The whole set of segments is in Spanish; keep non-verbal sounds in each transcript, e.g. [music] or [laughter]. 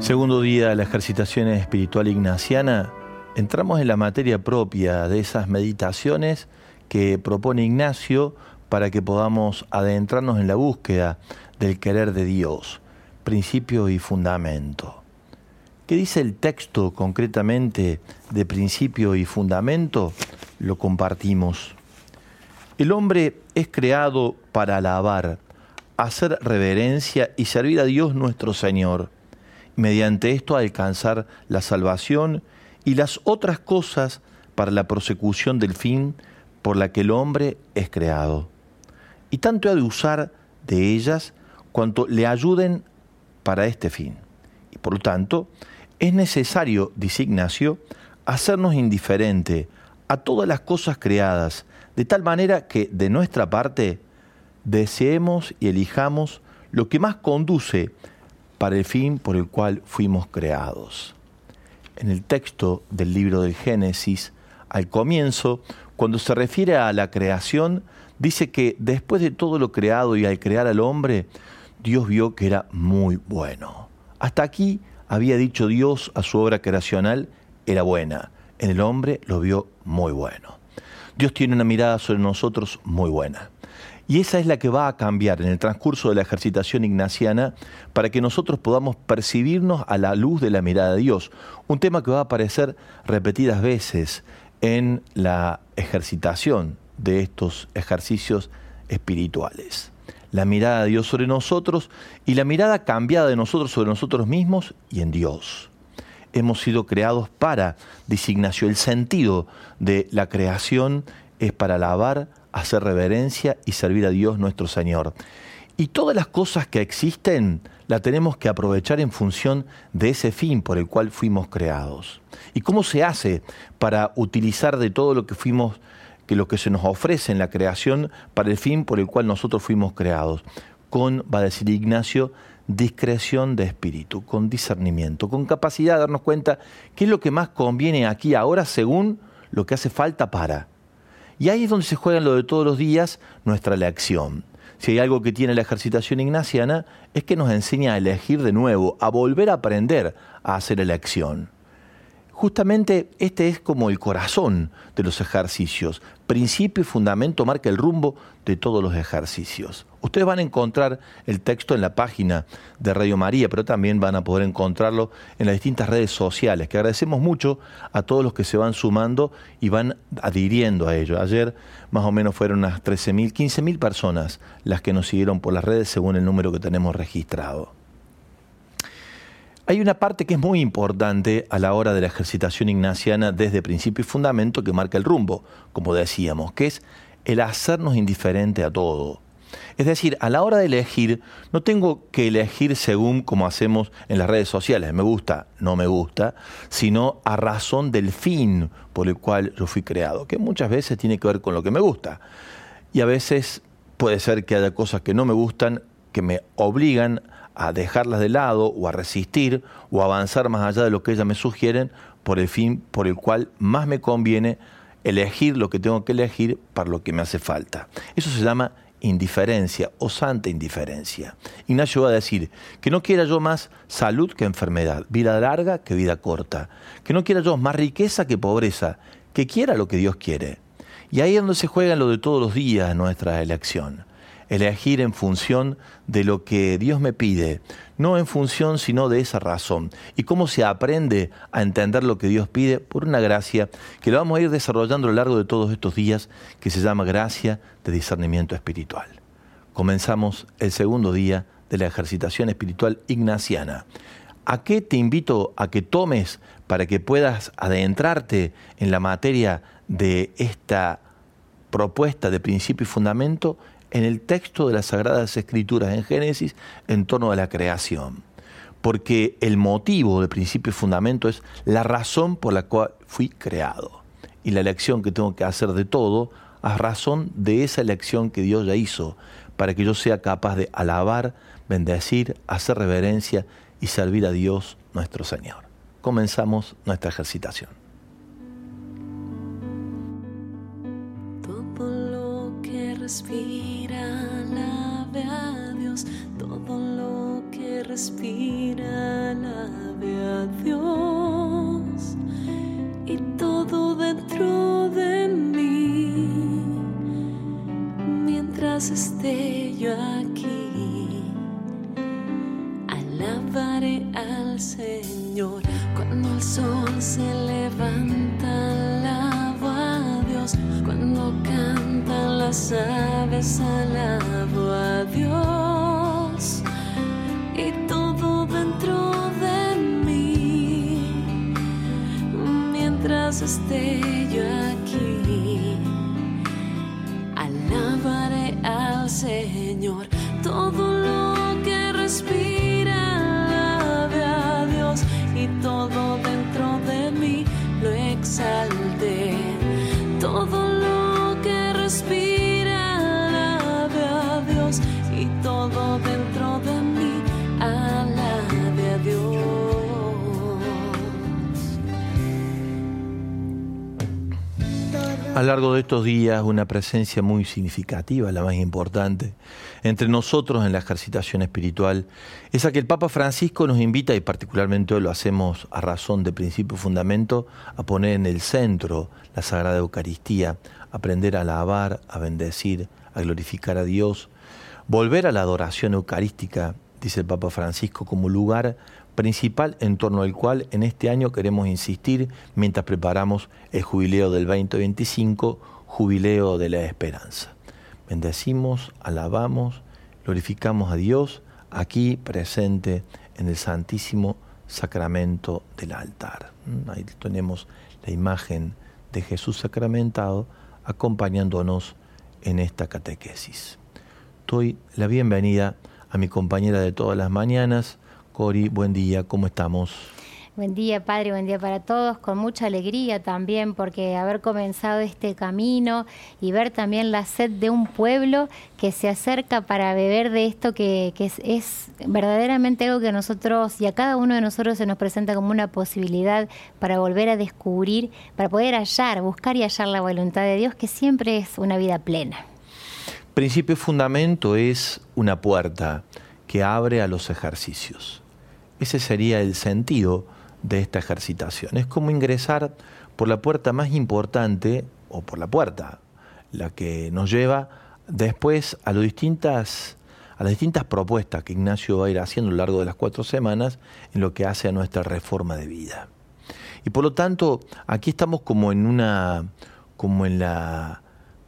Segundo día de la ejercitación espiritual ignaciana, entramos en la materia propia de esas meditaciones que propone Ignacio para que podamos adentrarnos en la búsqueda del querer de Dios, principio y fundamento. ¿Qué dice el texto concretamente de principio y fundamento? Lo compartimos. El hombre es creado para alabar, hacer reverencia y servir a Dios nuestro Señor mediante esto alcanzar la salvación y las otras cosas para la prosecución del fin por la que el hombre es creado. Y tanto ha de usar de ellas cuanto le ayuden para este fin. Y por lo tanto, es necesario, dice Ignacio, hacernos indiferente a todas las cosas creadas, de tal manera que de nuestra parte deseemos y elijamos lo que más conduce para el fin por el cual fuimos creados. En el texto del libro del Génesis, al comienzo, cuando se refiere a la creación, dice que después de todo lo creado y al crear al hombre, Dios vio que era muy bueno. Hasta aquí había dicho Dios a su obra creacional, era buena. En el hombre lo vio muy bueno. Dios tiene una mirada sobre nosotros muy buena. Y esa es la que va a cambiar en el transcurso de la ejercitación ignaciana para que nosotros podamos percibirnos a la luz de la mirada de Dios. Un tema que va a aparecer repetidas veces en la ejercitación de estos ejercicios espirituales. La mirada de Dios sobre nosotros y la mirada cambiada de nosotros sobre nosotros mismos y en Dios. Hemos sido creados para, designación, el sentido de la creación es para alabar, hacer reverencia y servir a Dios nuestro Señor. Y todas las cosas que existen las tenemos que aprovechar en función de ese fin por el cual fuimos creados. ¿Y cómo se hace para utilizar de todo lo que fuimos, que lo que se nos ofrece en la creación para el fin por el cual nosotros fuimos creados? Con, va a decir Ignacio, discreción de espíritu, con discernimiento, con capacidad de darnos cuenta qué es lo que más conviene aquí ahora según lo que hace falta para. Y ahí es donde se juega lo de todos los días nuestra elección. Si hay algo que tiene la ejercitación ignaciana, es que nos enseña a elegir de nuevo, a volver a aprender a hacer elección. Justamente este es como el corazón de los ejercicios. Principio y fundamento marca el rumbo de todos los ejercicios. Ustedes van a encontrar el texto en la página de Radio María, pero también van a poder encontrarlo en las distintas redes sociales, que agradecemos mucho a todos los que se van sumando y van adhiriendo a ello. Ayer más o menos fueron unas 13.000, 15.000 personas las que nos siguieron por las redes según el número que tenemos registrado. Hay una parte que es muy importante a la hora de la ejercitación ignaciana desde principio y fundamento que marca el rumbo, como decíamos, que es el hacernos indiferente a todo. Es decir, a la hora de elegir, no tengo que elegir según como hacemos en las redes sociales, me gusta, no me gusta, sino a razón del fin por el cual yo fui creado, que muchas veces tiene que ver con lo que me gusta. Y a veces puede ser que haya cosas que no me gustan, que me obligan a dejarlas de lado o a resistir o a avanzar más allá de lo que ellas me sugieren por el fin por el cual más me conviene elegir lo que tengo que elegir para lo que me hace falta. Eso se llama indiferencia o santa indiferencia. Ignacio va a decir que no quiera yo más salud que enfermedad, vida larga que vida corta, que no quiera yo más riqueza que pobreza, que quiera lo que Dios quiere. Y ahí es donde se juega lo de todos los días nuestra elección elegir en función de lo que Dios me pide, no en función sino de esa razón. ¿Y cómo se aprende a entender lo que Dios pide? Por una gracia que lo vamos a ir desarrollando a lo largo de todos estos días, que se llama gracia de discernimiento espiritual. Comenzamos el segundo día de la ejercitación espiritual ignaciana. ¿A qué te invito a que tomes para que puedas adentrarte en la materia de esta propuesta de principio y fundamento? En el texto de las Sagradas Escrituras en Génesis en torno a la creación. Porque el motivo de principio y fundamento es la razón por la cual fui creado. Y la elección que tengo que hacer de todo a razón de esa elección que Dios ya hizo, para que yo sea capaz de alabar, bendecir, hacer reverencia y servir a Dios nuestro Señor. Comenzamos nuestra ejercitación. Todo lo que respira respira alabe a Dios. Y todo dentro de mí. Mientras esté yo aquí alabaré al Señor las alabo a Dios y todo dentro de mí. Mientras esté yo aquí, alabaré al Señor. Todo A lo largo de estos días, una presencia muy significativa, la más importante, entre nosotros en la ejercitación espiritual, es a que el Papa Francisco nos invita, y particularmente hoy lo hacemos a razón de principio y fundamento, a poner en el centro la Sagrada Eucaristía, aprender a alabar, a bendecir, a glorificar a Dios, volver a la adoración eucarística, dice el Papa Francisco, como lugar principal en torno al cual en este año queremos insistir mientras preparamos el jubileo del 2025, jubileo de la esperanza. Bendecimos, alabamos, glorificamos a Dios aquí presente en el Santísimo Sacramento del altar. Mm, ahí tenemos la imagen de Jesús sacramentado acompañándonos en esta catequesis. Doy la bienvenida a mi compañera de todas las mañanas, Cori, buen día, ¿cómo estamos? Buen día, Padre, buen día para todos, con mucha alegría también, porque haber comenzado este camino y ver también la sed de un pueblo que se acerca para beber de esto que, es, verdaderamente algo que a nosotros y a cada uno de nosotros se nos presenta como una posibilidad para volver a descubrir, para poder hallar, buscar y hallar la voluntad de Dios, que siempre es una vida plena. Principio y fundamento es una puerta que abre a los ejercicios. Ese sería el sentido de esta ejercitación. Es como ingresar por la puerta más importante, o por la puerta, la que nos lleva después a, distintas, a las distintas propuestas que Ignacio va a ir haciendo a lo largo de las cuatro semanas en lo que hace a nuestra reforma de vida. Y por lo tanto, aquí estamos como en una, como en la,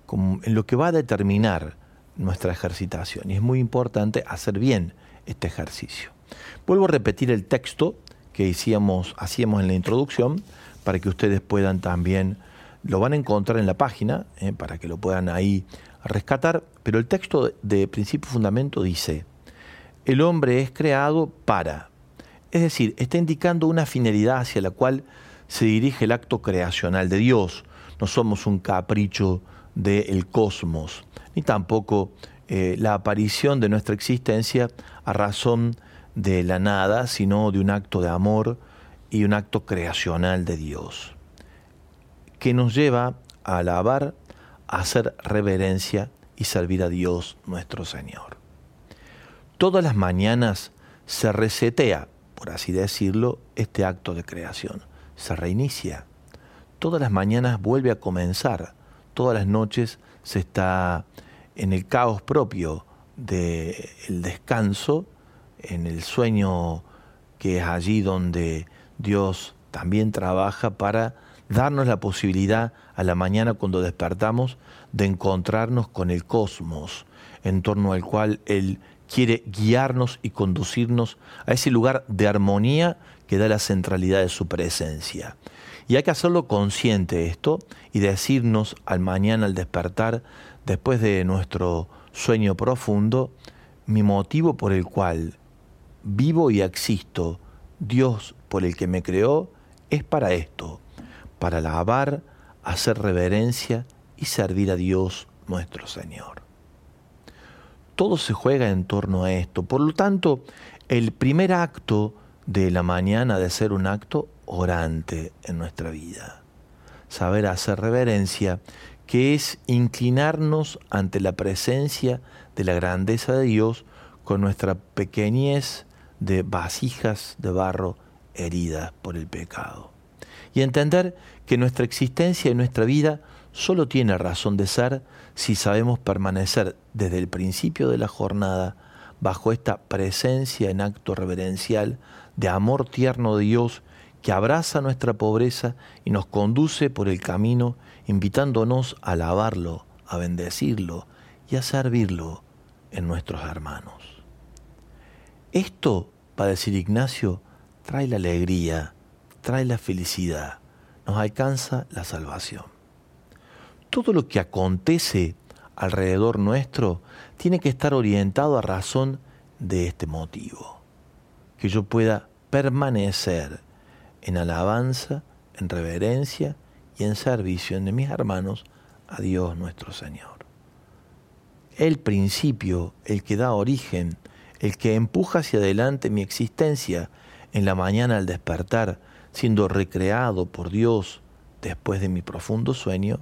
como en lo que va a determinar nuestra ejercitación. Y es muy importante hacer bien este ejercicio. Vuelvo a repetir el texto que hacíamos, en la introducción para que ustedes puedan también, lo van a encontrar en la página, eh, para que lo puedan ahí rescatar, pero el texto de principio fundamento dice, el hombre es creado para, es decir, está indicando una finalidad hacia la cual se dirige el acto creacional de Dios. No somos un capricho del cosmos, ni tampoco eh, la aparición de nuestra existencia a razón de la nada, sino de un acto de amor y un acto creacional de Dios, que nos lleva a alabar, a hacer reverencia y servir a Dios nuestro Señor. Todas las mañanas se resetea, por así decirlo, este acto de creación, se reinicia. Todas las mañanas vuelve a comenzar, todas las noches se está en el caos propio del descanso, en el sueño que es allí donde Dios también trabaja para darnos la posibilidad a la mañana cuando despertamos de encontrarnos con el cosmos, en torno al cual Él quiere guiarnos y conducirnos a ese lugar de armonía que da la centralidad de su presencia. Y hay que hacerlo consciente esto y decirnos al mañana, al despertar, después de nuestro sueño profundo, mi motivo por el cual vivo y existo, Dios por el que me creó, es para esto, para alabar, hacer reverencia y servir a Dios nuestro Señor. Todo se juega en torno a esto. Por lo tanto, el primer acto de la mañana de ser un acto orante en nuestra vida. Saber hacer reverencia, que es inclinarnos ante la presencia de la grandeza de Dios con nuestra pequeñez de vasijas de barro heridas por el pecado. Y entender que nuestra existencia y nuestra vida solo tiene razón de ser si sabemos permanecer desde el principio de la jornada bajo esta presencia en acto reverencial de amor tierno de Dios que abraza nuestra pobreza y nos conduce por el camino invitándonos a alabarlo, a bendecirlo y a servirlo en nuestros hermanos. Esto, para decir Ignacio, trae la alegría, trae la felicidad, nos alcanza la salvación. Todo lo que acontece alrededor nuestro tiene que estar orientado a razón de este motivo, que yo pueda permanecer en alabanza, en reverencia y en servicio de mis hermanos a Dios nuestro Señor. El principio, el que da origen, el que empuja hacia adelante mi existencia en la mañana al despertar, siendo recreado por Dios después de mi profundo sueño,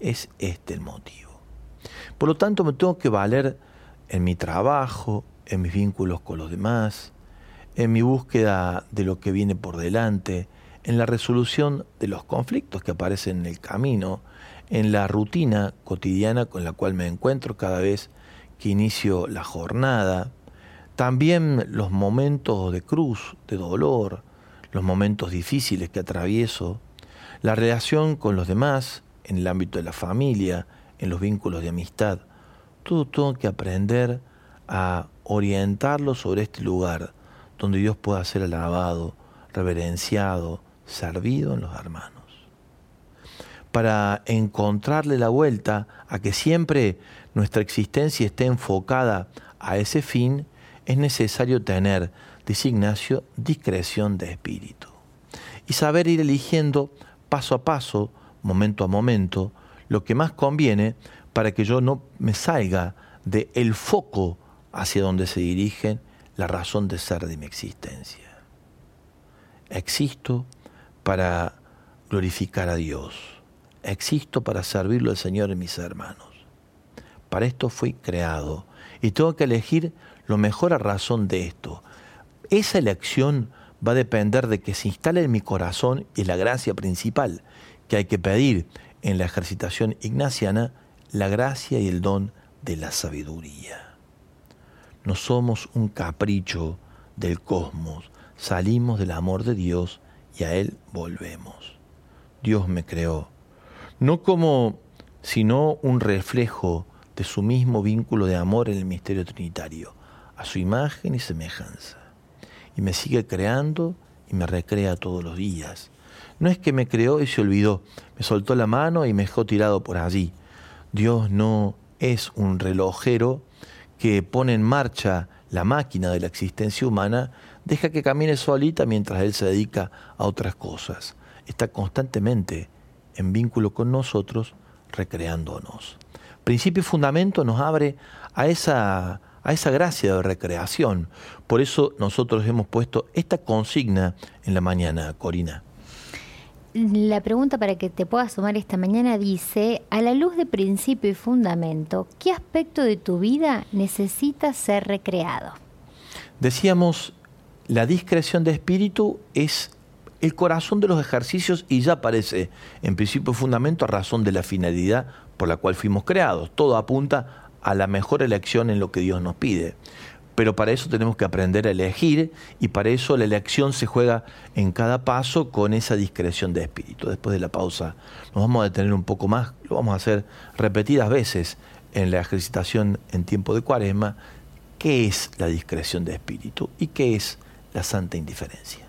es este el motivo. Por lo tanto, me tengo que valer en mi trabajo, en mis vínculos con los demás, en mi búsqueda de lo que viene por delante, en la resolución de los conflictos que aparecen en el camino, en la rutina cotidiana con la cual me encuentro cada vez que inicio la jornada, también los momentos de cruz, de dolor, los momentos difíciles que atravieso, la relación con los demás en el ámbito de la familia, en los vínculos de amistad, todo tengo que aprender a orientarlo sobre este lugar donde Dios pueda ser alabado, reverenciado, servido en los hermanos. Para encontrarle la vuelta a que siempre nuestra existencia esté enfocada a ese fin, es necesario tener, dice Ignacio, discreción de espíritu. Y saber ir eligiendo paso a paso, momento a momento, lo que más conviene para que yo no me salga de el foco hacia donde se dirige la razón de ser de mi existencia. Existo para glorificar a Dios. Existo para servirlo al Señor y mis hermanos. Para esto fui creado y tengo que elegir lo mejor a razón de esto. Esa elección va a depender de que se instale en mi corazón y la gracia principal que hay que pedir en la ejercitación ignaciana, la gracia y el don de la sabiduría. No somos un capricho del cosmos, salimos del amor de Dios y a Él volvemos. Dios me creó, no como sino un reflejo de su mismo vínculo de amor en el misterio trinitario, a su imagen y semejanza. Y me sigue creando y me recrea todos los días. No es que me creó y se olvidó, me soltó la mano y me dejó tirado por allí. Dios no es un relojero que pone en marcha la máquina de la existencia humana, deja que camine solita mientras Él se dedica a otras cosas. Está constantemente en vínculo con nosotros, recreándonos. Principio y fundamento nos abre a esa a esa gracia de recreación. Por eso nosotros hemos puesto esta consigna en la mañana, Corina. La pregunta para que te puedas sumar esta mañana dice, a la luz de principio y fundamento, ¿qué aspecto de tu vida necesita ser recreado? Decíamos, la discreción de espíritu es el corazón de los ejercicios y ya aparece en principio y fundamento a razón de la finalidad por la cual fuimos creados. Todo apunta a la mejor elección en lo que Dios nos pide. Pero para eso tenemos que aprender a elegir y para eso la elección se juega en cada paso con esa discreción de espíritu. Después de la pausa nos vamos a detener un poco más, lo vamos a hacer repetidas veces en la ejercitación en tiempo de cuaresma, qué es la discreción de espíritu y qué es la santa indiferencia.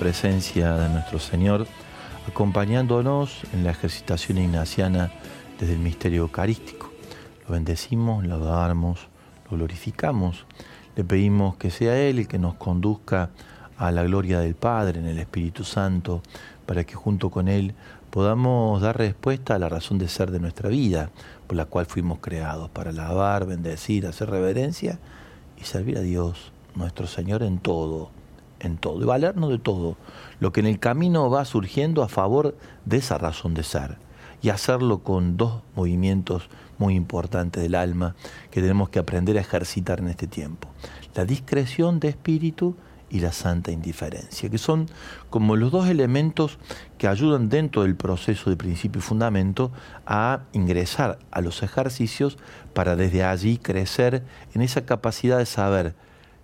Presencia de nuestro Señor, acompañándonos en la ejercitación ignaciana desde el misterio eucarístico. Lo bendecimos, lo adoramos, lo glorificamos. Le pedimos que sea Él el que nos conduzca a la gloria del Padre en el Espíritu Santo, para que junto con Él podamos dar respuesta a la razón de ser de nuestra vida, por la cual fuimos creados, para alabar, bendecir, hacer reverencia y servir a Dios, nuestro Señor, en todo en todo y valernos de todo lo que en el camino va surgiendo a favor de esa razón de ser y hacerlo con dos movimientos muy importantes del alma que tenemos que aprender a ejercitar en este tiempo. La discreción de espíritu y la santa indiferencia, que son como los dos elementos que ayudan dentro del proceso de principio y fundamento a ingresar a los ejercicios para desde allí crecer en esa capacidad de saber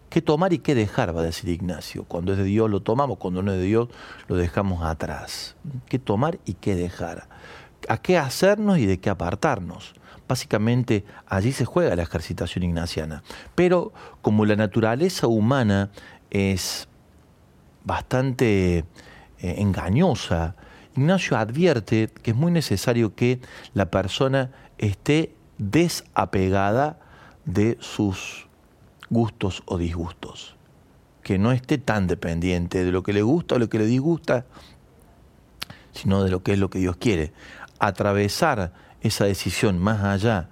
qué tomar y qué dejar, va a decir Ignacio. Cuando es de Dios lo tomamos, cuando no es de Dios lo dejamos atrás. ¿Qué tomar y qué dejar? ¿A qué hacernos y de qué apartarnos? Básicamente allí se juega la ejercitación ignaciana. Pero como la naturaleza humana es bastante eh, engañosa, Ignacio advierte que es muy necesario que la persona esté desapegada de sus gustos o disgustos, que no esté tan dependiente de lo que le gusta o lo que le disgusta, sino de lo que es lo que Dios quiere. Atravesar esa decisión más allá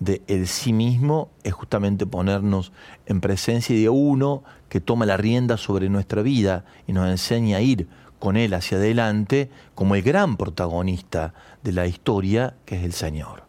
de el sí mismo es justamente ponernos en presencia de uno que toma la rienda sobre nuestra vida y nos enseña a ir con él hacia adelante como el gran protagonista de la historia que es el Señor.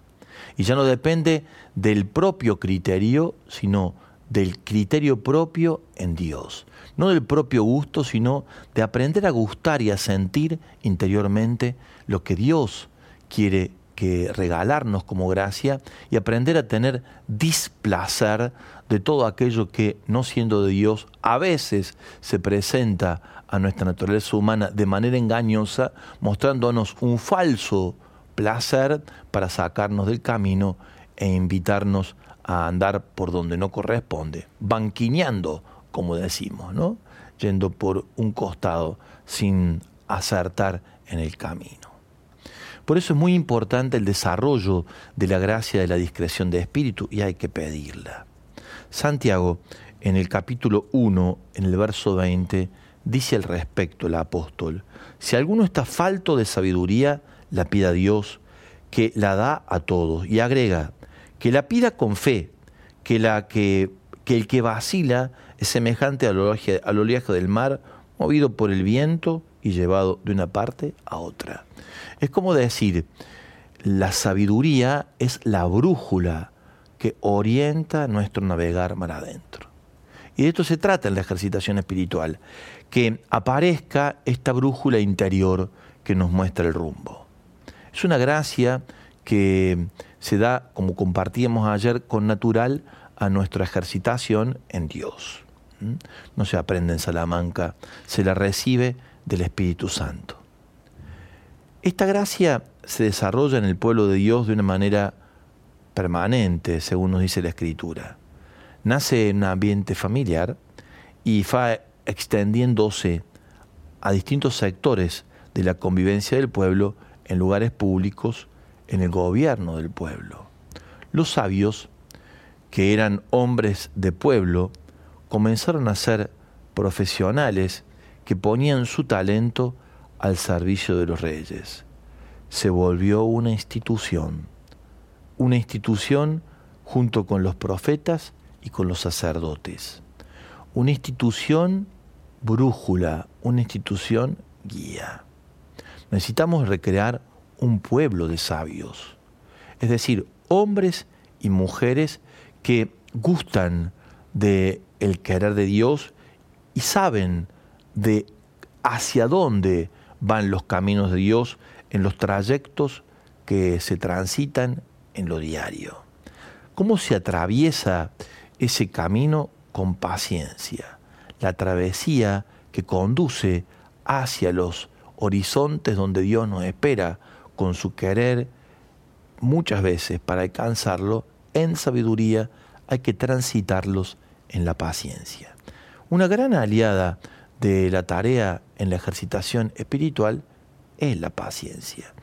Y ya no depende del propio criterio, sino del criterio propio en Dios. No del propio gusto, sino de aprender a gustar y a sentir interiormente lo que Dios quiere que regalarnos como gracia y aprender a tener displacer de todo aquello que, no siendo de Dios, a veces se presenta a nuestra naturaleza humana de manera engañosa, mostrándonos un falso placer para sacarnos del camino e invitarnos a andar por donde no corresponde, banquineando, como decimos, ¿no? yendo por un costado sin acertar en el camino. Por eso es muy importante el desarrollo de la gracia de la discreción de espíritu y hay que pedirla. Santiago, en el capítulo 1, en el verso 20, dice al respecto el apóstol, si alguno está falto de sabiduría, la pida a Dios, que la da a todos. Y agrega, que la pida con fe, que, la que, que el que vacila es semejante al oleaje, al oleaje del mar, movido por el viento y llevado de una parte a otra. Es como decir, la sabiduría es la brújula que orienta nuestro navegar mar adentro. Y de esto se trata en la ejercitación espiritual, que aparezca esta brújula interior que nos muestra el rumbo. Es una gracia que se da, como compartíamos ayer, con natural a nuestra ejercitación en Dios. ¿Mm? No se aprende en Salamanca, se la recibe del Espíritu Santo. Esta gracia se desarrolla en el pueblo de Dios de una manera permanente, según nos dice la Escritura. Nace en un ambiente familiar y va extendiéndose a distintos sectores de la convivencia del pueblo en lugares públicos, en el gobierno del pueblo. Los sabios, que eran hombres de pueblo, comenzaron a ser profesionales que ponían su talento al servicio de los reyes. Se volvió una institución, una institución junto con los profetas y con los sacerdotes, una institución brújula, una institución guía. Necesitamos recrear un pueblo de sabios, es decir, hombres y mujeres que gustan de el querer de Dios y saben de hacia dónde van los caminos de Dios en los trayectos que se transitan en lo diario. ¿Cómo se atraviesa ese camino con paciencia? La travesía que conduce hacia los horizontes donde Dios nos espera con su querer, muchas veces para alcanzarlo en sabiduría hay que transitarlos en la paciencia. Una gran aliada de la tarea en la ejercitación espiritual es la paciencia,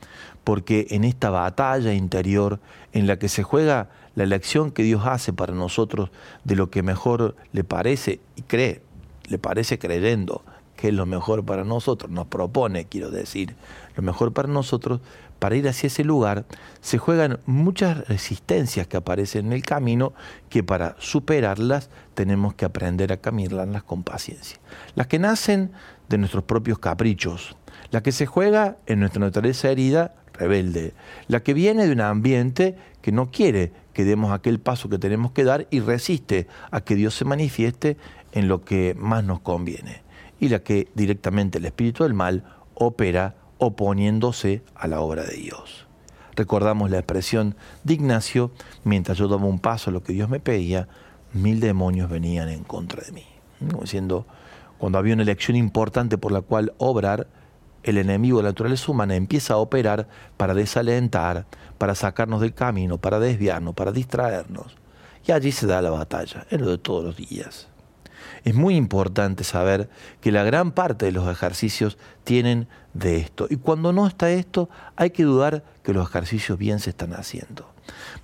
porque en esta batalla interior en la que se juega la elección que Dios hace para nosotros de lo que mejor le parece y cree, le parece creyendo que es lo mejor para nosotros, nos propone, quiero decir, lo mejor para nosotros, para ir hacia ese lugar, se juegan muchas resistencias que aparecen en el camino que para superarlas tenemos que aprender a caminarlas con paciencia. Las que nacen de nuestros propios caprichos, la que se juega en nuestra naturaleza herida, rebelde, la que viene de un ambiente que no quiere que demos aquel paso que tenemos que dar y resiste a que Dios se manifieste en lo que más nos conviene, y la que directamente el espíritu del mal opera oponiéndose a la obra de Dios. Recordamos la expresión de Ignacio, mientras yo daba un paso a lo que Dios me pedía, mil demonios venían en contra de mí. Diciendo, cuando había una elección importante por la cual obrar, el enemigo de la naturaleza humana empieza a operar para desalentar, para sacarnos del camino, para desviarnos, para distraernos. Y allí se da la batalla, es lo de todos los días. Es muy importante saber que la gran parte de los ejercicios tienen de esto. Y cuando no está esto, hay que dudar que los ejercicios bien se están haciendo.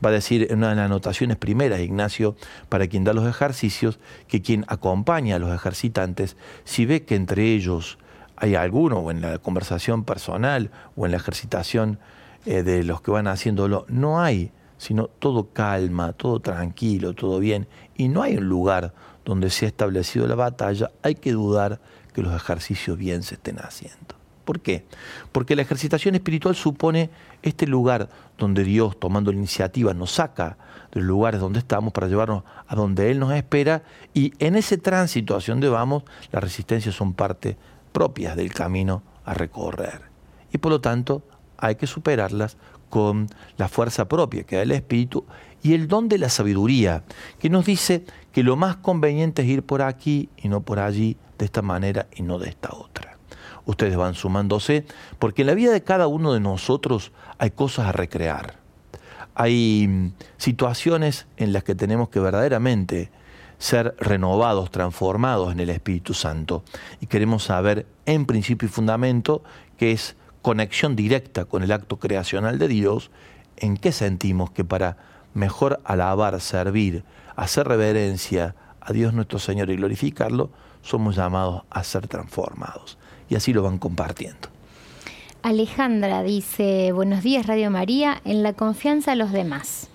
Va a decir en una de las anotaciones primeras, Ignacio, para quien da los ejercicios, que quien acompaña a los ejercitantes, si ve que entre ellos hay alguno, o en la conversación personal, o en la ejercitación eh, de los que van haciéndolo, no hay, sino todo calma, todo tranquilo, todo bien, y no hay un lugar donde se ha establecido la batalla, hay que dudar que los ejercicios bien se estén haciendo. ¿Por qué? Porque la ejercitación espiritual supone este lugar donde Dios, tomando la iniciativa, nos saca de los lugares donde estamos para llevarnos a donde Él nos espera y en ese tránsito hacia donde vamos, las resistencias son parte propias del camino a recorrer. Y por lo tanto hay que superarlas con la fuerza propia que da el Espíritu y el don de la sabiduría, que nos dice que lo más conveniente es ir por aquí y no por allí, de esta manera y no de esta otra. Ustedes van sumándose, porque en la vida de cada uno de nosotros hay cosas a recrear. Hay mm, situaciones en las que tenemos que verdaderamente ser renovados, transformados en el Espíritu Santo. Y queremos saber en principio y fundamento que es conexión directa con el acto creacional de Dios, en qué sentimos que para mejor alabar, servir, hacer reverencia a Dios nuestro Señor y glorificarlo, somos llamados a ser transformados. Y así lo van compartiendo. Alejandra dice, buenos días Radio María, en la confianza a los demás.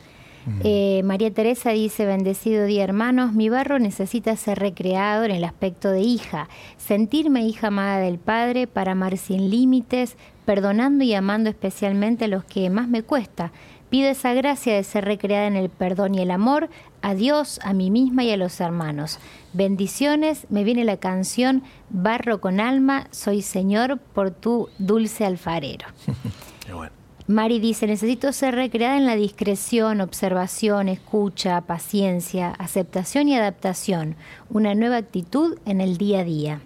Eh, María Teresa dice, bendecido día hermanos, mi barro necesita ser recreado en el aspecto de hija, sentirme hija amada del Padre para amar sin límites, perdonando y amando especialmente a los que más me cuesta. Pido esa gracia de ser recreada en el perdón y el amor a Dios, a mí misma y a los hermanos. Bendiciones, me viene la canción Barro con alma, soy Señor por tu dulce alfarero. [laughs] Mari dice, necesito ser recreada en la discreción, observación, escucha, paciencia, aceptación y adaptación, una nueva actitud en el día a día.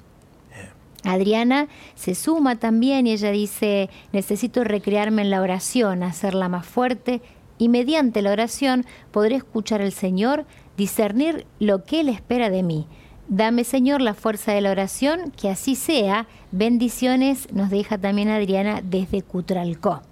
Adriana se suma también y ella dice, necesito recrearme en la oración, hacerla más fuerte y mediante la oración podré escuchar al Señor, discernir lo que Él espera de mí. Dame, Señor, la fuerza de la oración, que así sea. Bendiciones nos deja también Adriana desde Cutralcó.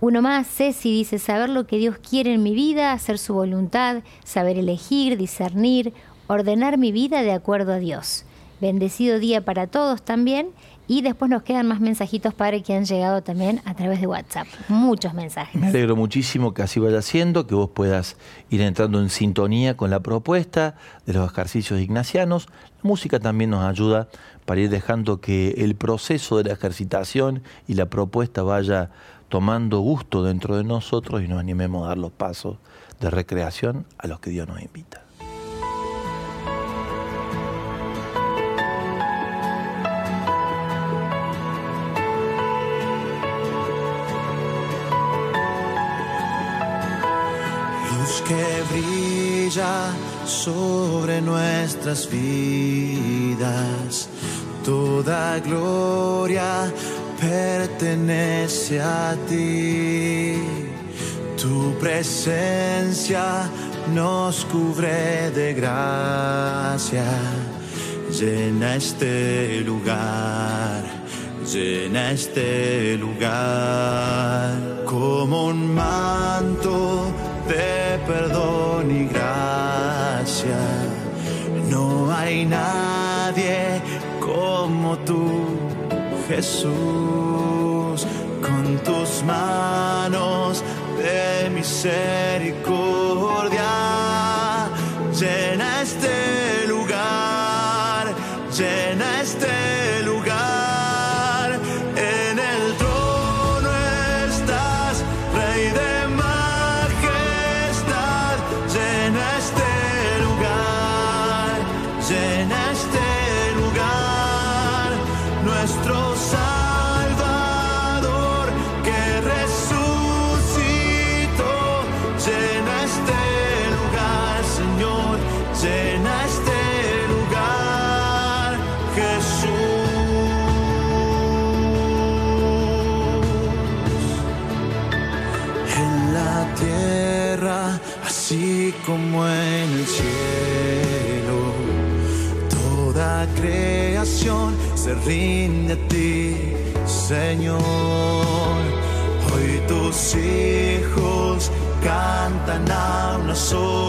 Uno más, Ceci dice, saber lo que Dios quiere en mi vida, hacer su voluntad, saber elegir, discernir, ordenar mi vida de acuerdo a Dios. Bendecido día para todos también. Y después nos quedan más mensajitos, Padre, que han llegado también a través de WhatsApp. Muchos mensajes. Me alegro muchísimo que así vaya siendo, que vos puedas ir entrando en sintonía con la propuesta de los ejercicios ignacianos. La música también nos ayuda para ir dejando que el proceso de la ejercitación y la propuesta vaya tomando gusto dentro de nosotros y nos animemos a dar los pasos de recreación a los que Dios nos invita. Sobre nuestras vidas, toda gloria pertenece a ti. Tu presencia nos cubre de gracia. Llena este lugar, llena este lugar como un manto de perdón y gracia. No hay nadie como tú Jesús, con tus manos de misericordia, llena este lugar, llena este Señor. Hoy tus hijos cantan a una sola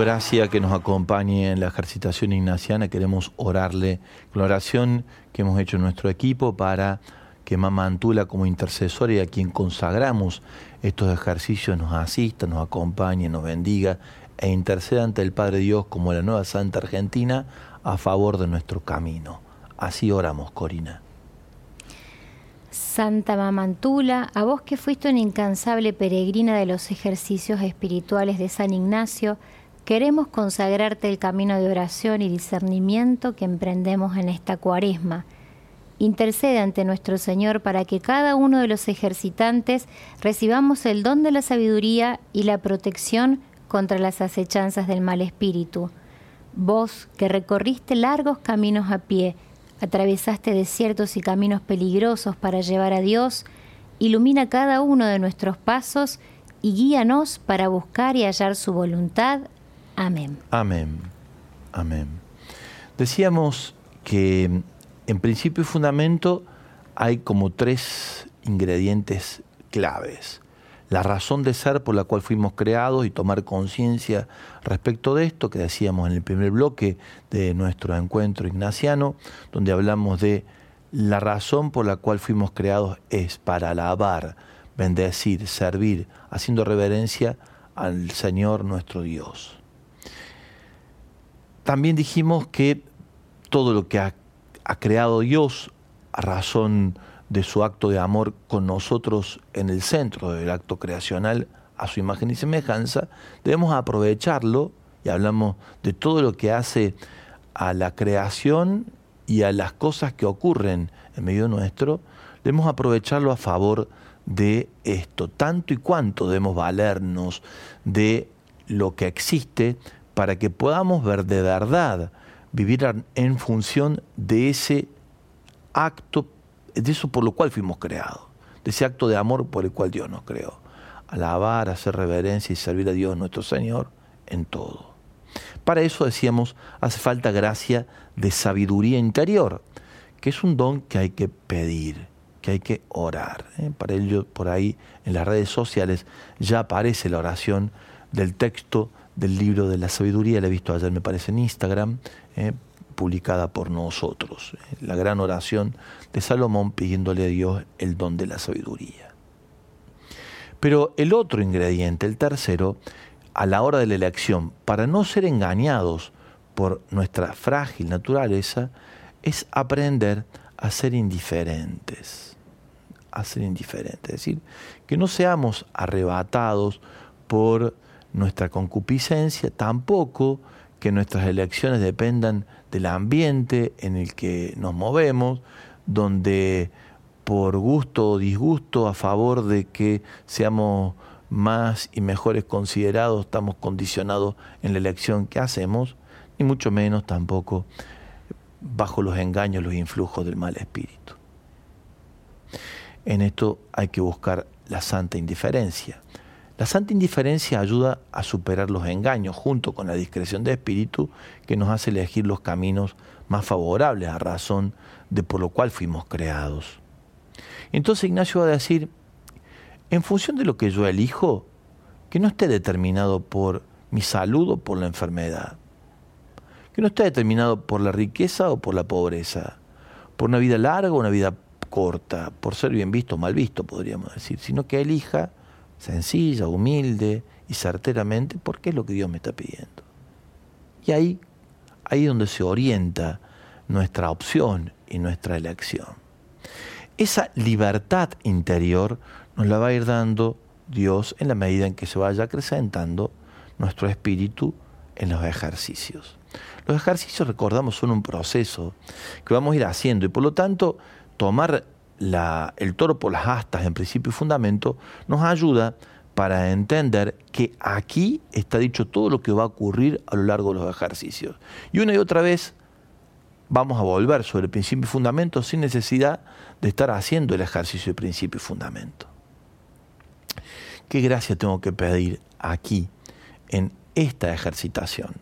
gracia que nos acompañe en la ejercitación ignaciana, queremos orarle con la oración que hemos hecho en nuestro equipo para que Mamá Antula como intercesora y a quien consagramos estos ejercicios nos asista, nos acompañe, nos bendiga e interceda ante el Padre Dios como la nueva Santa Argentina a favor de nuestro camino. Así oramos, Corina. Santa Mamantula, a vos que fuiste una incansable peregrina de los ejercicios espirituales de San Ignacio, queremos consagrarte el camino de oración y discernimiento que emprendemos en esta cuaresma. Intercede ante nuestro Señor para que cada uno de los ejercitantes recibamos el don de la sabiduría y la protección contra las acechanzas del mal espíritu. Vos que recorriste largos caminos a pie, atravesaste desiertos y caminos peligrosos para llevar a Dios, ilumina cada uno de nuestros pasos y guíanos para buscar y hallar su voluntad. Amén. Amén. Amén. Decíamos que en principio y fundamento hay como tres ingredientes claves. La razón de ser por la cual fuimos creados y tomar conciencia respecto de esto, que decíamos en el primer bloque de nuestro encuentro ignaciano, donde hablamos de la razón por la cual fuimos creados es para alabar, bendecir, servir, haciendo reverencia al Señor nuestro Dios. También dijimos que todo lo que ha, ha creado Dios a razón de su acto de amor con nosotros en el centro del acto creacional a su imagen y semejanza, debemos aprovecharlo y hablamos de todo lo que hace a la creación y a las cosas que ocurren en medio nuestro, debemos aprovecharlo a favor de esto, tanto y cuanto debemos valernos de lo que existe para que podamos ver de verdad, vivir en función de ese acto, de eso por lo cual fuimos creados, de ese acto de amor por el cual Dios nos creó. Alabar, hacer reverencia y servir a Dios nuestro Señor en todo. Para eso decíamos, hace falta gracia de sabiduría interior, que es un don que hay que pedir, que hay que orar. ¿eh? Para ello, por ahí en las redes sociales ya aparece la oración del texto del libro de la sabiduría, la he visto ayer, me parece, en Instagram, ¿eh? publicada por nosotros. ¿eh? La gran oración de Salomón pidiéndole a Dios el don de la sabiduría. Pero el otro ingrediente, el tercero, a la hora de la elección, para no ser engañados por nuestra frágil naturaleza, es aprender a ser indiferentes. A ser indiferentes. Es decir, que no seamos arrebatados por nuestra concupiscencia, tampoco que nuestras elecciones dependan del ambiente en el que nos movemos, donde por gusto o disgusto a favor de que seamos más y mejores considerados, estamos condicionados en la elección que hacemos, ni mucho menos tampoco bajo los engaños, los influjos del mal espíritu. En esto hay que buscar la santa indiferencia. La santa indiferencia ayuda a superar los engaños junto con la discreción de espíritu que nos hace elegir los caminos más favorables a razón de por lo cual fuimos creados. Entonces Ignacio va a decir, en función de lo que yo elijo, que no esté determinado por mi salud o por la enfermedad, que no esté determinado por la riqueza o por la pobreza, por una vida larga o una vida corta, por ser bien visto o mal visto, podríamos decir, sino que elija sencilla, humilde y certeramente porque es lo que Dios me está pidiendo. Y ahí, ahí es donde se orienta nuestra opción y nuestra elección. Esa libertad interior nos la va a ir dando Dios en la medida en que se vaya acrecentando nuestro espíritu en los ejercicios. Los ejercicios, recordamos, son un proceso que vamos a ir haciendo y por lo tanto tomar el toro por las astas en principio y fundamento nos ayuda para entender que aquí está dicho todo lo que va a ocurrir a lo largo de los ejercicios. Y una y otra vez vamos a volver sobre el principio y fundamento sin necesidad de estar haciendo el ejercicio de principio y fundamento. ¿Qué gracia tengo que pedir aquí, en esta ejercitación?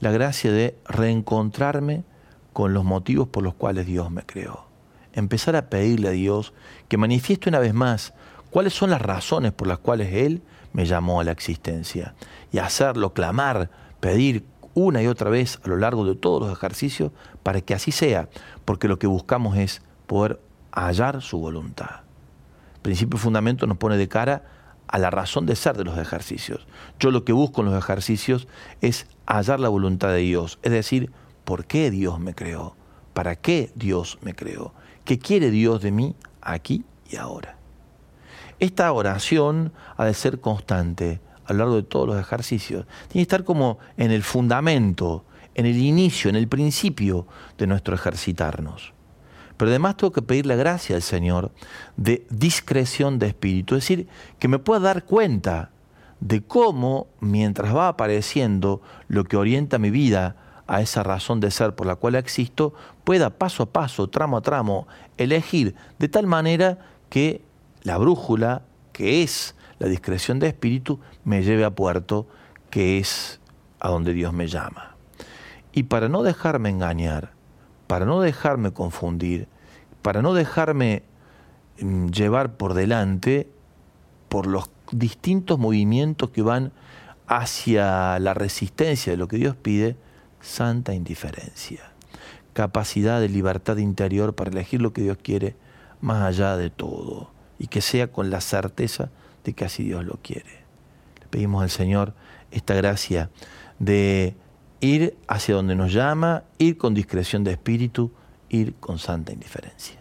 La gracia de reencontrarme con los motivos por los cuales Dios me creó. Empezar a pedirle a Dios que manifieste una vez más cuáles son las razones por las cuales Él me llamó a la existencia. Y hacerlo, clamar, pedir una y otra vez a lo largo de todos los ejercicios para que así sea, porque lo que buscamos es poder hallar su voluntad. Principio y fundamento nos pone de cara a la razón de ser de los ejercicios. Yo lo que busco en los ejercicios es hallar la voluntad de Dios, es decir, ¿por qué Dios me creó? ¿Para qué Dios me creó? ¿Qué quiere Dios de mí aquí y ahora? Esta oración ha de ser constante a lo largo de todos los ejercicios. Tiene que estar como en el fundamento, en el inicio, en el principio de nuestro ejercitarnos. Pero además tengo que pedir la gracia al Señor de discreción de espíritu, es decir, que me pueda dar cuenta de cómo, mientras va apareciendo lo que orienta mi vida a esa razón de ser por la cual existo, pueda paso a paso, tramo a tramo, elegir de tal manera que la brújula, que es la discreción de espíritu, me lleve a puerto, que es a donde Dios me llama. Y para no dejarme engañar, para no dejarme confundir, para no dejarme mm, llevar por delante por los distintos movimientos que van hacia la resistencia de lo que Dios pide, santa indiferencia, capacidad de libertad interior para elegir lo que Dios quiere más allá de todo y que sea con la certeza de que así Dios lo quiere. Le pedimos al Señor esta gracia de ir hacia donde nos llama, ir con discreción de espíritu, ir con santa indiferencia.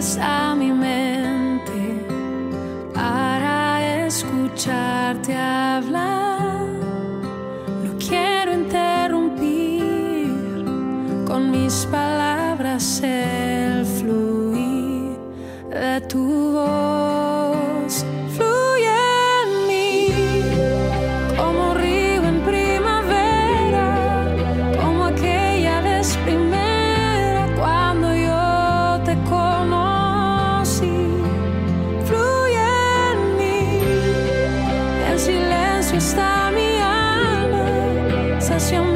Está mi mente para escucharte hablar. No quiero interrumpir con mis palabras el fluir de tu voz. Alma,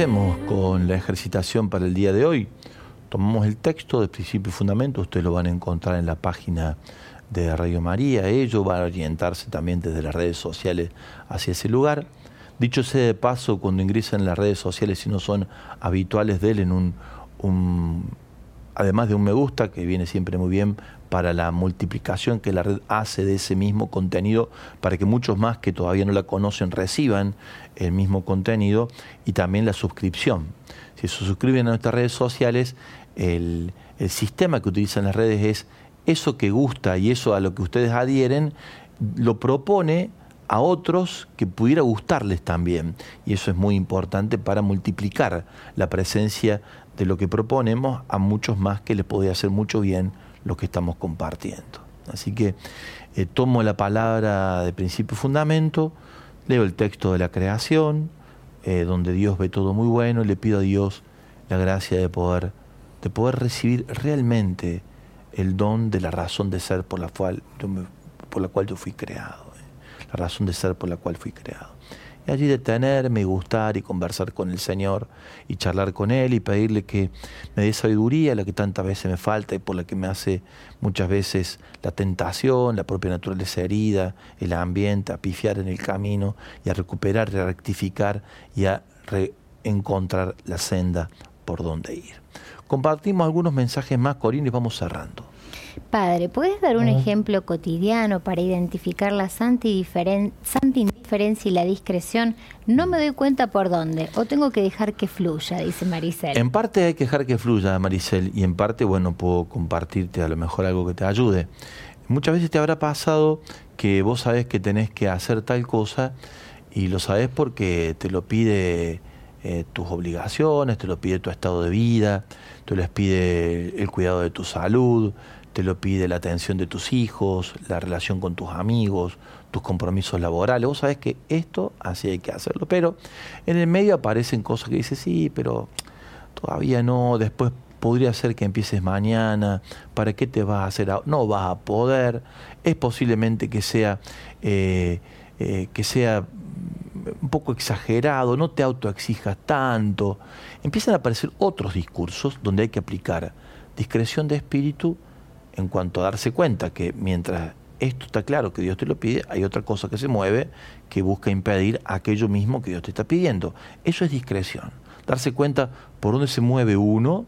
¿Qué hacemos con la ejercitación para el día de hoy? Tomamos el texto de principio y fundamento, ustedes lo van a encontrar en la página de Radio María, ellos van a orientarse también desde las redes sociales hacia ese lugar. Dicho sea de paso, cuando ingresan en las redes sociales, si no son habituales, denle un, un, además de un me gusta, que viene siempre muy bien para la multiplicación que la red hace de ese mismo contenido, para que muchos más que todavía no la conocen reciban el mismo contenido, y también la suscripción. Si se suscriben a nuestras redes sociales, el, el sistema que utilizan las redes es eso que gusta y eso a lo que ustedes adhieren, lo propone a otros que pudiera gustarles también. Y eso es muy importante para multiplicar la presencia de lo que proponemos a muchos más que les podría hacer mucho bien lo que estamos compartiendo. Así que eh, tomo la palabra de principio y fundamento, leo el texto de la creación, eh, donde Dios ve todo muy bueno, y le pido a Dios la gracia de poder, de poder recibir realmente el don de la razón de ser por la cual yo, me- por la cual yo fui creado, eh, la razón de ser por la cual fui creado. Y allí detenerme y gustar y conversar con el Señor y charlar con Él y pedirle que me dé sabiduría, la que tantas veces me falta y por la que me hace muchas veces la tentación, la propia naturaleza herida, el ambiente, a pifiar en el camino y a recuperar, a rectificar y a encontrar la senda por donde ir. Compartimos algunos mensajes más, Corina, y vamos cerrando. Padre, ¿puedes dar un ejemplo cotidiano para identificar la santa, indiferen- santa y la discreción? No me doy cuenta por dónde, o tengo que dejar que fluya, dice Maricel. En parte hay que dejar que fluya, Maricel, y en parte, bueno, puedo compartirte a lo mejor algo que te ayude. Muchas veces te habrá pasado que vos sabés que tenés que hacer tal cosa y lo sabés porque te lo pide eh, tus obligaciones, te lo pide tu estado de vida, te lo pide el cuidado de tu salud, te lo pide la atención de tus hijos, la relación con tus amigos, tus compromisos laborales. Vos sabés que esto así hay que hacerlo, pero en el medio aparecen cosas que dices, sí, pero todavía no, después podría ser que empieces mañana, ¿para qué te vas a hacer? No vas a poder, es posiblemente que sea, eh, eh, que sea un poco exagerado, no te autoexijas tanto. Empiezan a aparecer otros discursos donde hay que aplicar discreción de espíritu en cuanto a darse cuenta que mientras esto está claro que Dios te lo pide, hay otra cosa que se mueve que busca impedir aquello mismo que Dios te está pidiendo. Eso es discreción. Darse cuenta por dónde se mueve uno,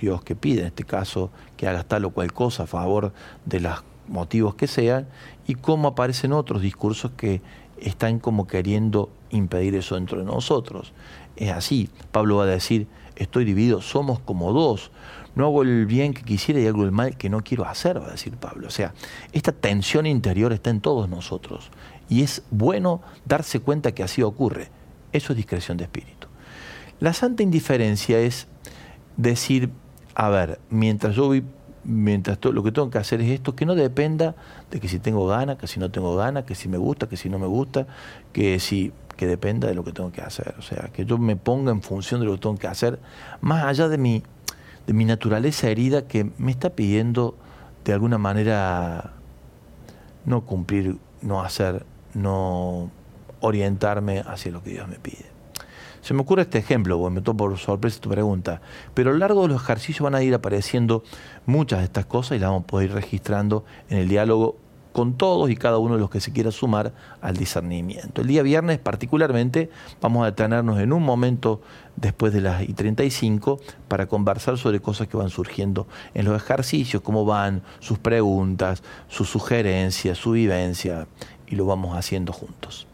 Dios que pide, en este caso, que hagas tal o cual cosa a favor de los motivos que sean, y cómo aparecen otros discursos que están como queriendo impedir eso dentro de nosotros. Es así, Pablo va a decir, estoy dividido, somos como dos, no hago el bien que quisiera y hago el mal que no quiero hacer, va a decir Pablo. O sea, esta tensión interior está en todos nosotros y es bueno darse cuenta que así ocurre. Eso es discreción de espíritu. La santa indiferencia es decir, a ver, mientras yo vi, mientras to- lo que tengo que hacer es esto, que no dependa de que si tengo ganas, que si no tengo ganas, que si me gusta, que si no me gusta, que si que dependa de lo que tengo que hacer, o sea, que yo me ponga en función de lo que tengo que hacer, más allá de mi de mi naturaleza herida que me está pidiendo de alguna manera no cumplir, no hacer, no orientarme hacia lo que Dios me pide. Se me ocurre este ejemplo, porque me tomo por sorpresa tu pregunta, pero a lo largo de los ejercicios van a ir apareciendo muchas de estas cosas y las vamos a poder ir registrando en el diálogo con todos y cada uno de los que se quiera sumar al discernimiento. El día viernes particularmente vamos a detenernos en un momento después de las y 35 para conversar sobre cosas que van surgiendo en los ejercicios, cómo van, sus preguntas, sus sugerencias, su vivencia, y lo vamos haciendo juntos.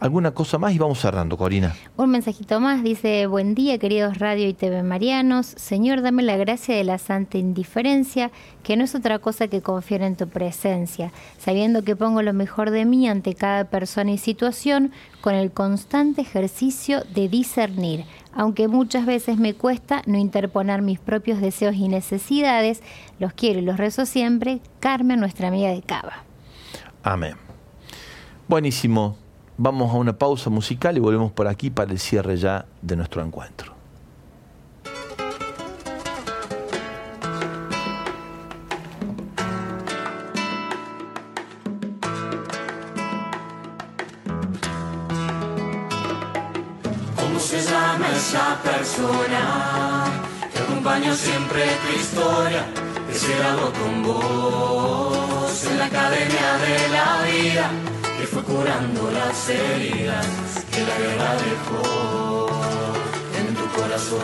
¿Alguna cosa más? Y vamos cerrando, Corina. Un mensajito más dice, buen día queridos radio y TV Marianos, Señor dame la gracia de la santa indiferencia, que no es otra cosa que confiar en tu presencia, sabiendo que pongo lo mejor de mí ante cada persona y situación, con el constante ejercicio de discernir, aunque muchas veces me cuesta no interponer mis propios deseos y necesidades, los quiero y los rezo siempre, Carmen, nuestra amiga de Cava. Amén. Buenísimo. Vamos a una pausa musical y volvemos por aquí para el cierre ya de nuestro encuentro. Como se llama esa persona que acompaña siempre tu historia, que se graduó con vos en la academia de la vida, fue curando las heridas que la guerra dejó en tu corazón.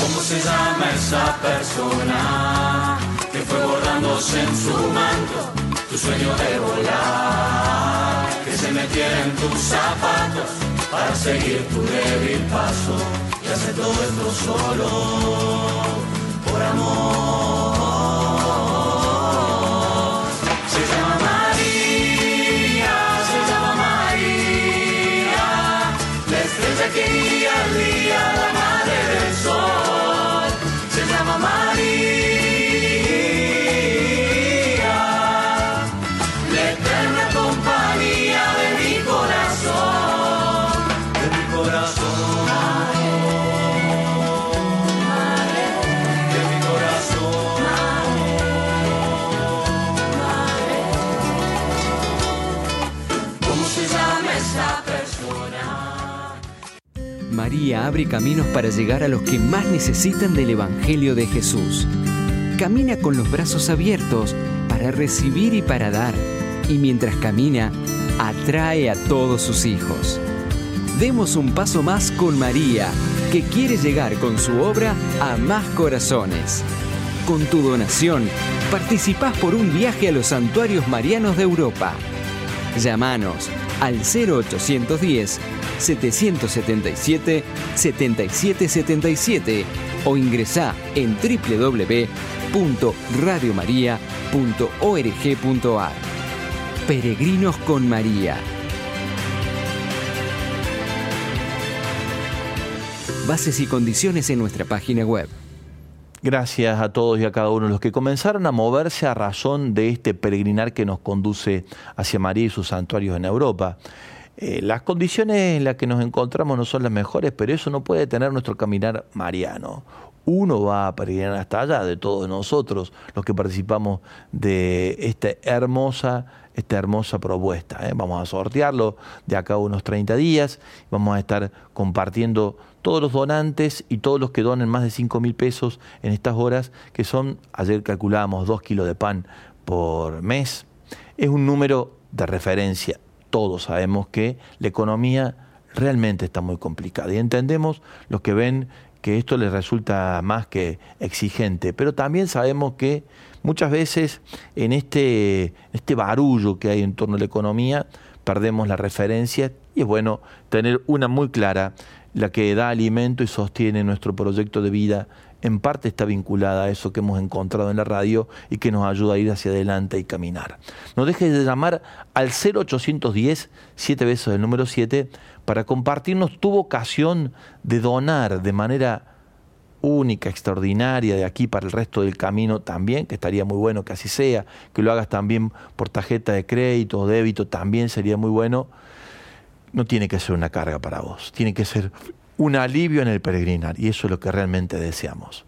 ¿Cómo se llama esa persona que fue bordándose en su manto tu sueño de volar? Que se metiera en tus zapatos para seguir tu débil paso y hacer todo esto solo por amor. María abre caminos para llegar a los que más necesitan del Evangelio de Jesús. Camina con los brazos abiertos para recibir y para dar. Y mientras camina, atrae a todos sus hijos. Demos un paso más con María, que quiere llegar con su obra a más corazones. Con tu donación, participás por un viaje a los santuarios marianos de Europa. Llámanos al 0810 777 7777 o ingresá en www.radiomaria.org.ar. Peregrinos con María. Bases y condiciones en nuestra página web. Gracias a todos y a cada uno de los que comenzaron a moverse a razón de este peregrinar que nos conduce hacia María y sus santuarios en Europa. Eh, las condiciones en las que nos encontramos no son las mejores, pero eso no puede detener nuestro caminar mariano. Uno va a peregrinar hasta allá, de todos nosotros, los que participamos de esta hermosa, esta hermosa propuesta. ¿eh? Vamos a sortearlo de acá a unos 30 días. Vamos a estar compartiendo todos los donantes y todos los que donen más de 5 mil pesos en estas horas, que son, ayer calculábamos, 2 kilos de pan por mes. Es un número de referencia. Todos sabemos que la economía realmente está muy complicada y entendemos los que ven que esto les resulta más que exigente, pero también sabemos que muchas veces en este, este barullo que hay en torno a la economía perdemos la referencia y es bueno tener una muy clara, la que da alimento y sostiene nuestro proyecto de vida, en parte está vinculada a eso que hemos encontrado en la radio y que nos ayuda a ir hacia adelante y caminar. No dejes de llamar al 0810 7 veces el número 7 para compartirnos tu vocación de donar de manera única, extraordinaria, de aquí para el resto del camino también, que estaría muy bueno que así sea, que lo hagas también por tarjeta de crédito o débito, también sería muy bueno. No tiene que ser una carga para vos, tiene que ser un alivio en el peregrinar y eso es lo que realmente deseamos.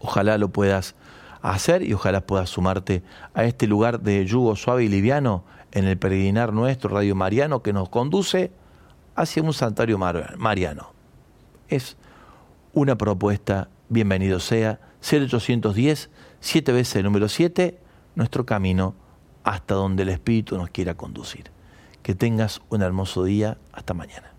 Ojalá lo puedas hacer y ojalá puedas sumarte a este lugar de yugo suave y liviano en el peregrinar nuestro, Radio Mariano, que nos conduce hacia un santuario mar- mariano. Es una propuesta, bienvenido sea, 0810, 7 veces el número 7, nuestro camino hasta donde el Espíritu nos quiera conducir. Que tengas un hermoso día, hasta mañana.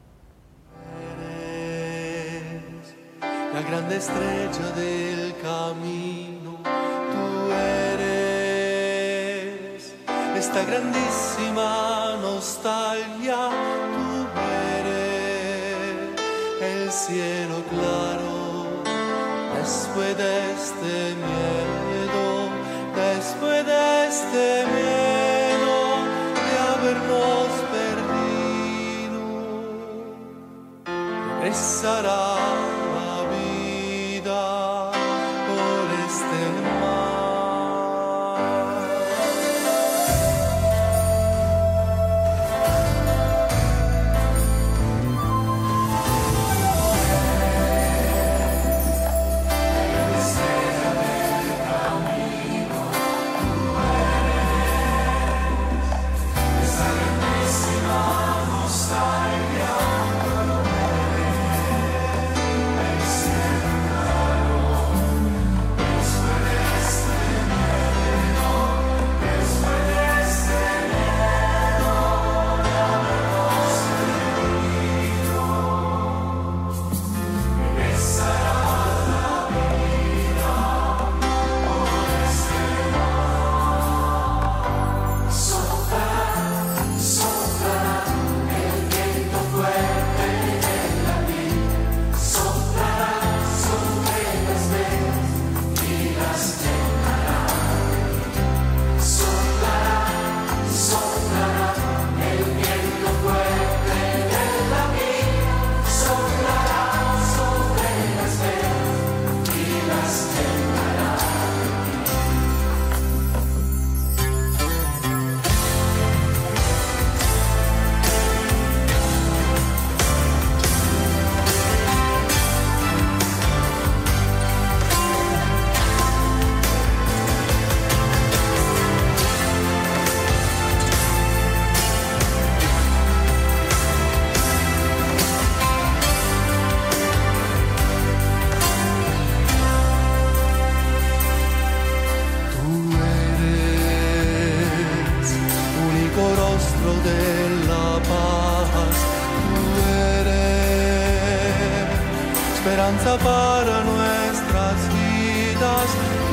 La grande estrella del camino. Tú eres esta grandísima nostalgia. Tú eres el cielo claro después de este miedo, después de este miedo de habernos perdido regresará esperanza para nuestras vidas.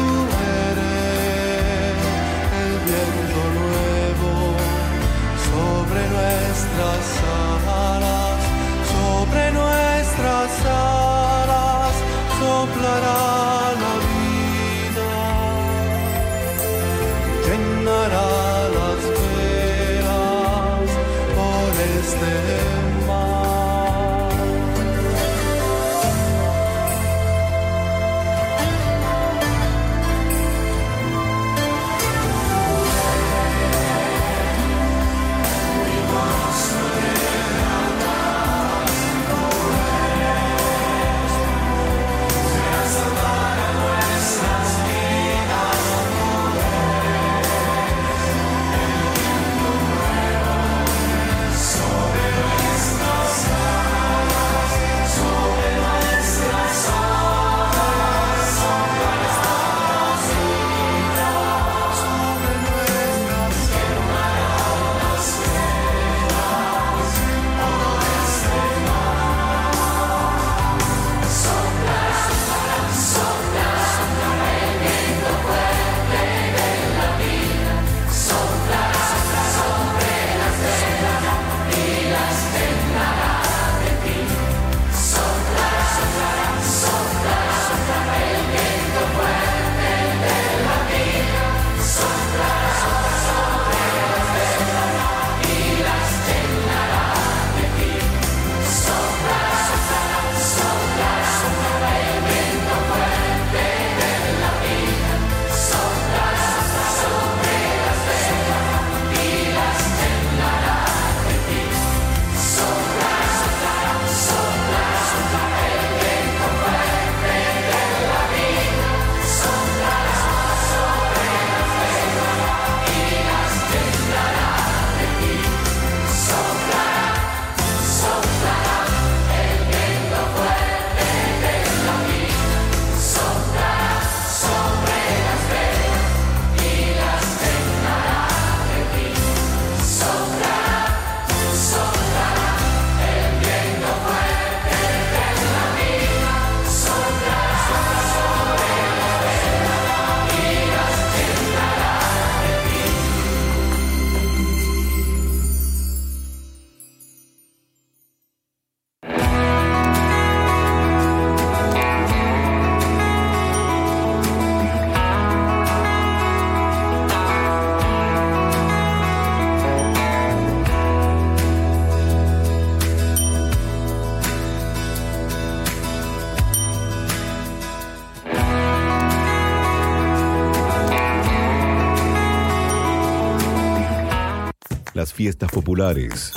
Fiestas populares,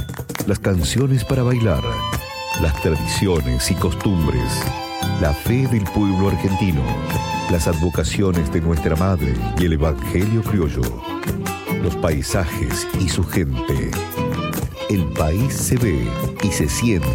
las canciones para bailar, las tradiciones y costumbres, la fe del pueblo argentino, las advocaciones de nuestra madre y el evangelio criollo, los paisajes y su gente. El país se ve y se siente.